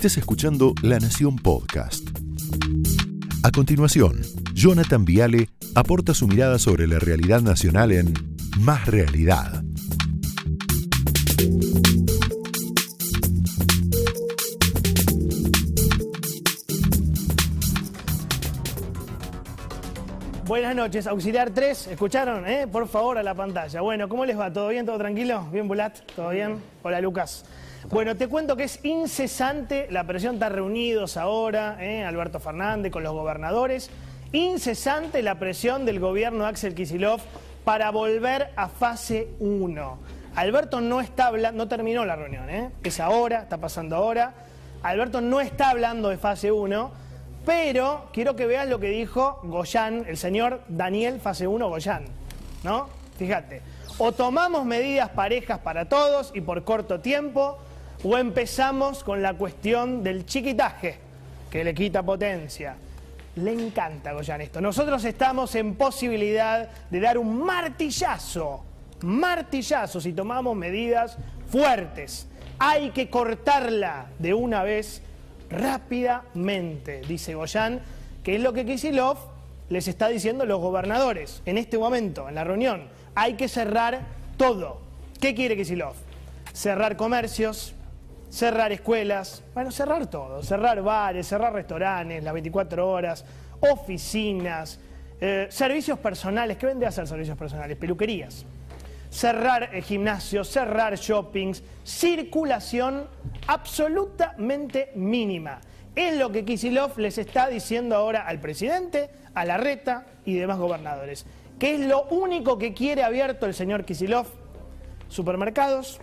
Estés escuchando La Nación Podcast. A continuación, Jonathan Viale aporta su mirada sobre la realidad nacional en Más Realidad. Buenas noches, auxiliar 3, ¿escucharon? Eh? Por favor, a la pantalla. Bueno, ¿cómo les va? ¿Todo bien? ¿Todo tranquilo? ¿Bien, Bulat? ¿Todo bien? Hola, Lucas. Bueno, te cuento que es incesante la presión, está reunidos ahora, eh, Alberto Fernández con los gobernadores, incesante la presión del gobierno Axel Kisilov para volver a fase 1. Alberto no está hablando, no terminó la reunión, ¿eh? es ahora, está pasando ahora. Alberto no está hablando de fase 1 pero quiero que veas lo que dijo Goyán, el señor Daniel Fase 1 Goyán, ¿no? Fíjate, o tomamos medidas parejas para todos y por corto tiempo, o empezamos con la cuestión del chiquitaje, que le quita potencia. Le encanta Goyán esto. Nosotros estamos en posibilidad de dar un martillazo, martillazo si tomamos medidas fuertes. Hay que cortarla de una vez rápidamente, dice Goyán, que es lo que Kisilov les está diciendo los gobernadores en este momento, en la reunión. Hay que cerrar todo. ¿Qué quiere Kisilov? Cerrar comercios, cerrar escuelas, bueno, cerrar todo, cerrar bares, cerrar restaurantes, las 24 horas, oficinas, eh, servicios personales. ¿Qué vende a hacer servicios personales? Peluquerías cerrar gimnasios, cerrar shoppings, circulación absolutamente mínima. Es lo que Kisilov les está diciendo ahora al presidente, a la reta y demás gobernadores. ¿Qué es lo único que quiere abierto el señor Kisilov? Supermercados,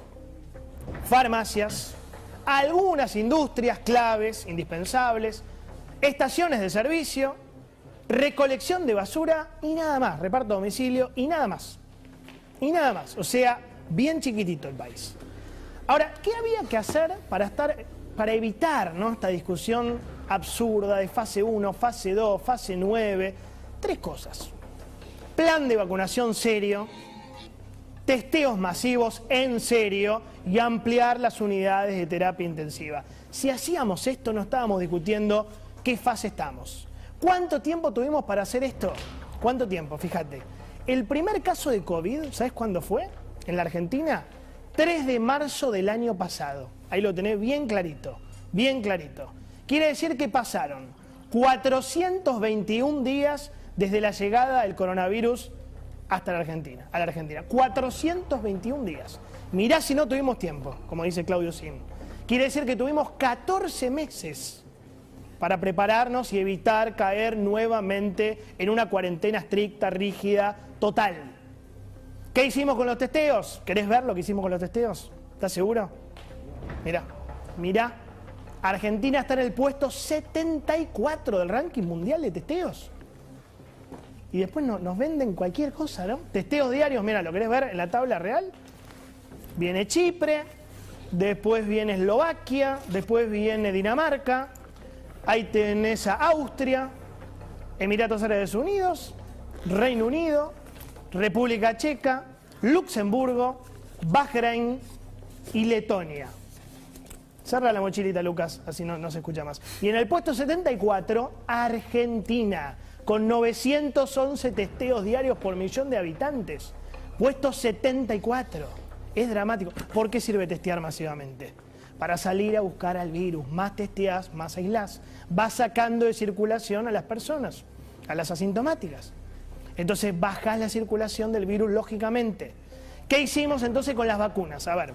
farmacias, algunas industrias claves, indispensables, estaciones de servicio, recolección de basura y nada más, reparto a domicilio y nada más. Y nada más, o sea, bien chiquitito el país. Ahora, ¿qué había que hacer para, estar, para evitar ¿no? esta discusión absurda de fase 1, fase 2, fase 9? Tres cosas. Plan de vacunación serio, testeos masivos en serio y ampliar las unidades de terapia intensiva. Si hacíamos esto, no estábamos discutiendo qué fase estamos. ¿Cuánto tiempo tuvimos para hacer esto? ¿Cuánto tiempo? Fíjate. El primer caso de COVID, ¿sabes cuándo fue? En la Argentina, 3 de marzo del año pasado. Ahí lo tenés bien clarito, bien clarito. Quiere decir que pasaron 421 días desde la llegada del coronavirus hasta la Argentina, a la Argentina. 421 días. Mirá si no tuvimos tiempo, como dice Claudio Sim. Quiere decir que tuvimos 14 meses para prepararnos y evitar caer nuevamente en una cuarentena estricta, rígida, total. ¿Qué hicimos con los testeos? ¿Querés ver lo que hicimos con los testeos? ¿Estás seguro? Mira, mira. Argentina está en el puesto 74 del ranking mundial de testeos. Y después nos venden cualquier cosa, ¿no? Testeos diarios, mira, ¿lo querés ver en la tabla real? Viene Chipre, después viene Eslovaquia, después viene Dinamarca, ahí tenés a Austria, Emiratos Árabes Unidos, Reino Unido, República Checa, Luxemburgo, Bahrein y Letonia. Cerra la mochilita, Lucas, así no, no se escucha más. Y en el puesto 74, Argentina, con 911 testeos diarios por millón de habitantes. Puesto 74. Es dramático. ¿Por qué sirve testear masivamente? Para salir a buscar al virus. Más testeas, más aislás. Vas sacando de circulación a las personas, a las asintomáticas. Entonces bajas la circulación del virus lógicamente. ¿Qué hicimos entonces con las vacunas? A ver,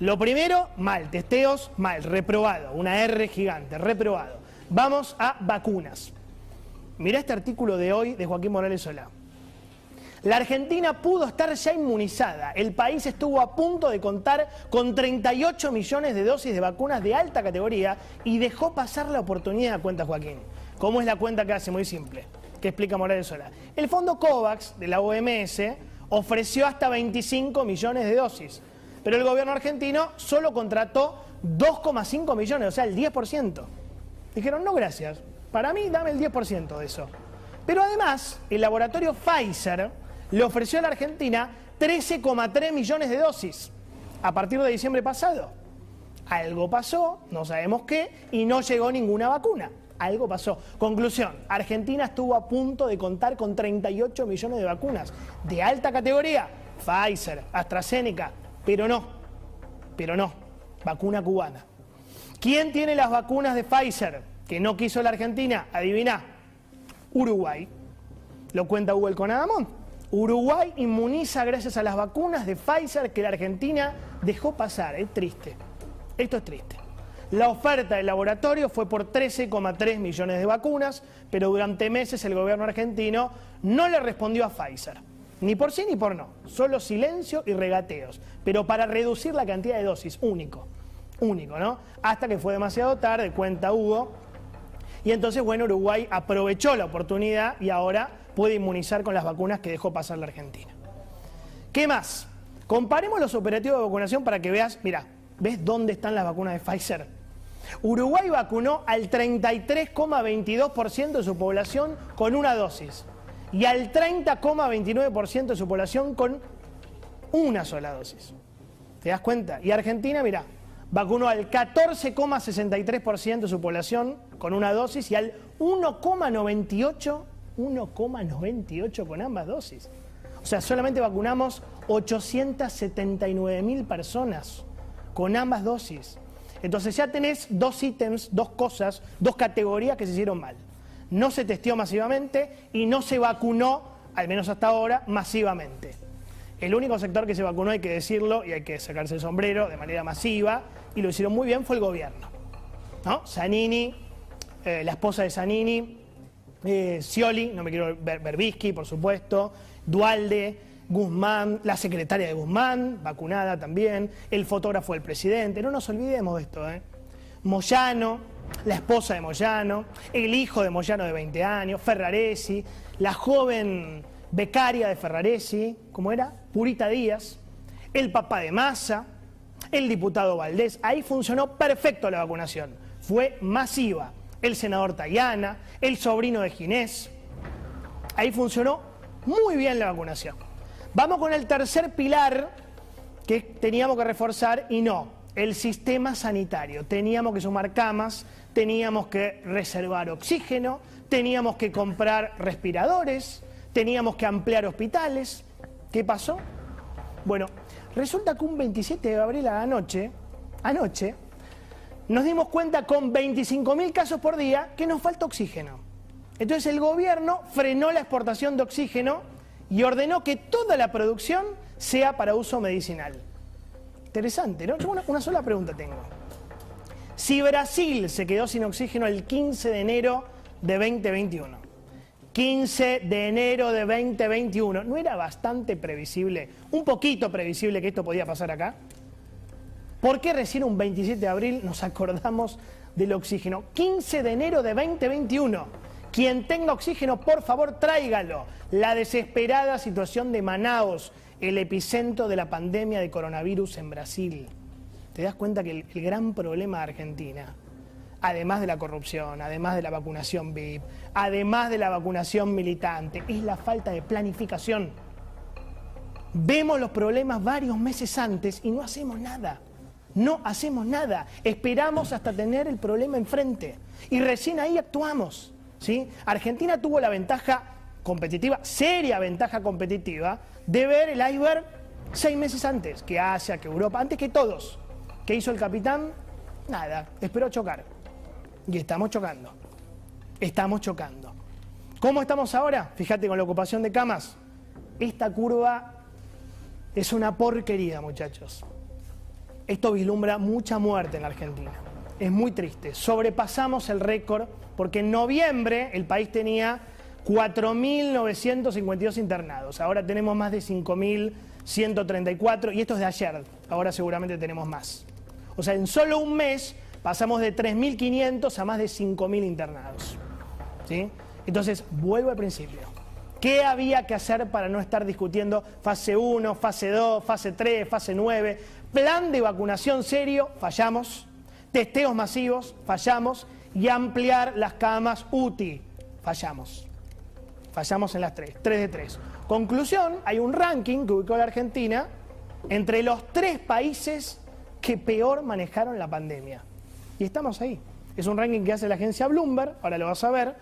lo primero, mal, testeos, mal, reprobado, una R gigante, reprobado. Vamos a vacunas. Mirá este artículo de hoy de Joaquín Morales Solá. La Argentina pudo estar ya inmunizada. El país estuvo a punto de contar con 38 millones de dosis de vacunas de alta categoría y dejó pasar la oportunidad, cuenta Joaquín. ¿Cómo es la cuenta que hace? Muy simple que explica Morales Sola. El fondo COVAX de la OMS ofreció hasta 25 millones de dosis, pero el gobierno argentino solo contrató 2,5 millones, o sea, el 10%. Dijeron, no, gracias, para mí dame el 10% de eso. Pero además, el laboratorio Pfizer le ofreció a la Argentina 13,3 millones de dosis a partir de diciembre pasado. Algo pasó, no sabemos qué, y no llegó ninguna vacuna. Algo pasó. Conclusión, Argentina estuvo a punto de contar con 38 millones de vacunas de alta categoría, Pfizer, AstraZeneca, pero no, pero no, vacuna cubana. ¿Quién tiene las vacunas de Pfizer que no quiso la Argentina? Adivina, Uruguay. Lo cuenta Google con Adamón. Uruguay inmuniza gracias a las vacunas de Pfizer que la Argentina dejó pasar. Es triste. Esto es triste. La oferta del laboratorio fue por 13,3 millones de vacunas, pero durante meses el gobierno argentino no le respondió a Pfizer. Ni por sí ni por no. Solo silencio y regateos. Pero para reducir la cantidad de dosis, único. Único, ¿no? Hasta que fue demasiado tarde, cuenta Hugo. Y entonces, bueno, Uruguay aprovechó la oportunidad y ahora puede inmunizar con las vacunas que dejó pasar la Argentina. ¿Qué más? Comparemos los operativos de vacunación para que veas, mira, ¿ves dónde están las vacunas de Pfizer? Uruguay vacunó al 33,22% de su población con una dosis y al 30,29% de su población con una sola dosis. ¿Te das cuenta? Y Argentina, mira, vacunó al 14,63% de su población con una dosis y al 1,98% 1,98 con ambas dosis. O sea, solamente vacunamos 879 mil personas con ambas dosis. Entonces ya tenés dos ítems, dos cosas, dos categorías que se hicieron mal. No se testeó masivamente y no se vacunó, al menos hasta ahora, masivamente. El único sector que se vacunó, hay que decirlo, y hay que sacarse el sombrero de manera masiva, y lo hicieron muy bien, fue el gobierno. ¿No? Zanini, eh, la esposa de Zanini, eh, Scioli, no me quiero ver, Berbisky, por supuesto, Dualde, Guzmán, la secretaria de Guzmán, vacunada también, el fotógrafo del presidente, no nos olvidemos de esto, ¿eh? Moyano, la esposa de Moyano, el hijo de Moyano de 20 años, Ferraresi, la joven becaria de Ferraresi, ¿cómo era? Purita Díaz, el papá de Massa, el diputado Valdés, ahí funcionó perfecto la vacunación, fue masiva el senador Tayana, el sobrino de Ginés. Ahí funcionó muy bien la vacunación. Vamos con el tercer pilar que teníamos que reforzar y no, el sistema sanitario. Teníamos que sumar camas, teníamos que reservar oxígeno, teníamos que comprar respiradores, teníamos que ampliar hospitales. ¿Qué pasó? Bueno, resulta que un 27 de abril a la noche, anoche, nos dimos cuenta con 25.000 casos por día que nos falta oxígeno. Entonces el gobierno frenó la exportación de oxígeno y ordenó que toda la producción sea para uso medicinal. Interesante, ¿no? Yo una sola pregunta tengo. Si Brasil se quedó sin oxígeno el 15 de enero de 2021, 15 de enero de 2021, ¿no era bastante previsible, un poquito previsible que esto podía pasar acá? ¿Por qué recién un 27 de abril nos acordamos del oxígeno? 15 de enero de 2021. Quien tenga oxígeno, por favor, tráigalo. La desesperada situación de Manaos, el epicentro de la pandemia de coronavirus en Brasil. ¿Te das cuenta que el, gran problema de Argentina, además de la corrupción, además de la vacunación VIP, además de la vacunación militante, es la falta de planificación? Vemos los problemas varios meses antes y no hacemos nada. No hacemos nada, esperamos hasta tener el problema enfrente y recién ahí actuamos. ¿sí? Argentina tuvo la ventaja competitiva, seria ventaja competitiva, de ver el iceberg seis meses antes que Asia, que Europa, antes que todos. ¿Qué hizo el capitán? Nada, esperó chocar. Y estamos chocando. Estamos chocando. ¿Cómo estamos ahora? Fíjate con la ocupación de camas. Esta curva es una porquería, muchachos. Esto vislumbra mucha muerte en la Argentina. Es muy triste. Sobrepasamos el récord porque en noviembre el país tenía 4.952 internados. Ahora tenemos más de 5.134 y esto es de ayer. Ahora seguramente tenemos más. O sea, en solo un mes pasamos de 3.500 a más de 5.000 internados. ¿Sí? Entonces, vuelvo al principio. ¿Qué había que hacer para no estar discutiendo fase 1, fase 2, fase 3, fase 9? Plan de vacunación serio, fallamos. Testeos masivos, fallamos. Y ampliar las camas UTI, fallamos. Fallamos en las tres, tres de tres. Conclusión, hay un ranking que ubicó la Argentina entre los tres países que peor manejaron la pandemia. Y estamos ahí. Es un ranking que hace la agencia Bloomberg, ahora lo vas a ver,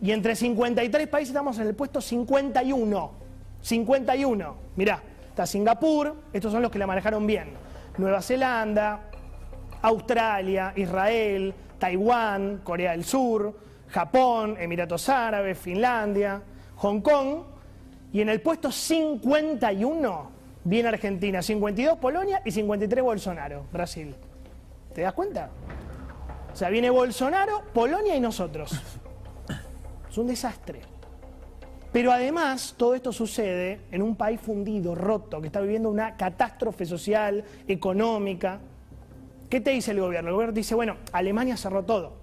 y entre 53 países estamos en el puesto 51. 51. Mirá, está Singapur, estos son los que la manejaron bien. Nueva Zelanda, Australia, Israel, Taiwán, Corea del Sur, Japón, Emiratos Árabes, Finlandia, Hong Kong, y en el puesto 51 viene Argentina, 52 Polonia y 53 Bolsonaro, Brasil. ¿Te das cuenta? O sea, viene Bolsonaro, Polonia y nosotros. Es un desastre. Pero además, todo esto sucede en un país fundido, roto, que está viviendo una catástrofe social, económica. ¿Qué te dice el gobierno? El gobierno dice, bueno, Alemania cerró todo.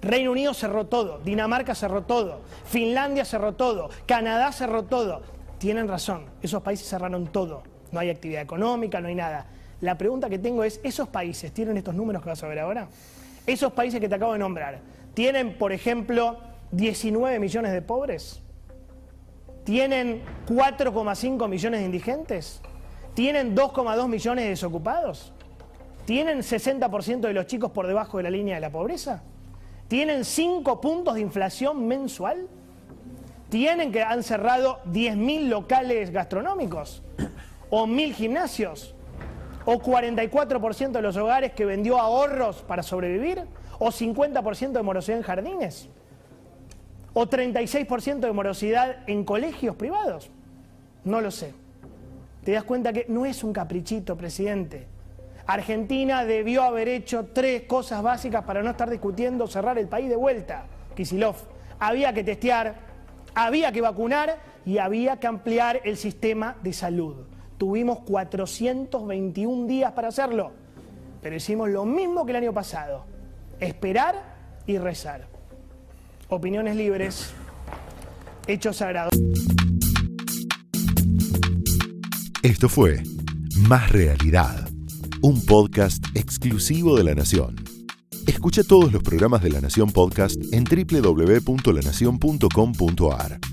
Reino Unido cerró todo, Dinamarca cerró todo, Finlandia cerró todo, Canadá cerró todo. Tienen razón, esos países cerraron todo. No hay actividad económica, no hay nada. La pregunta que tengo es, ¿esos países tienen estos números que vas a ver ahora? Esos países que te acabo de nombrar, ¿tienen, por ejemplo, 19 millones de pobres? ¿Tienen 4,5 millones de indigentes? ¿Tienen 2,2 millones de desocupados? ¿Tienen 60% de los chicos por debajo de la línea de la pobreza? ¿Tienen 5 puntos de inflación mensual? ¿Tienen que han cerrado 10.000 locales gastronómicos? ¿O 1.000 gimnasios? ¿O 44% de los hogares que vendió ahorros para sobrevivir? ¿O 50% de morosidad en jardines? ¿O 36% de morosidad en colegios privados? No lo sé. Te das cuenta que no es un caprichito, presidente. Argentina debió haber hecho tres cosas básicas para no estar discutiendo cerrar el país de vuelta. Kisilov, había que testear, había que vacunar y había que ampliar el sistema de salud. Tuvimos 421 días para hacerlo, pero hicimos lo mismo que el año pasado, esperar y rezar. Opiniones libres, hechos sagrados. Esto fue Más Realidad un podcast exclusivo de La Nación. Escucha todos los programas de La Nación Podcast en www.lanacion.com.ar.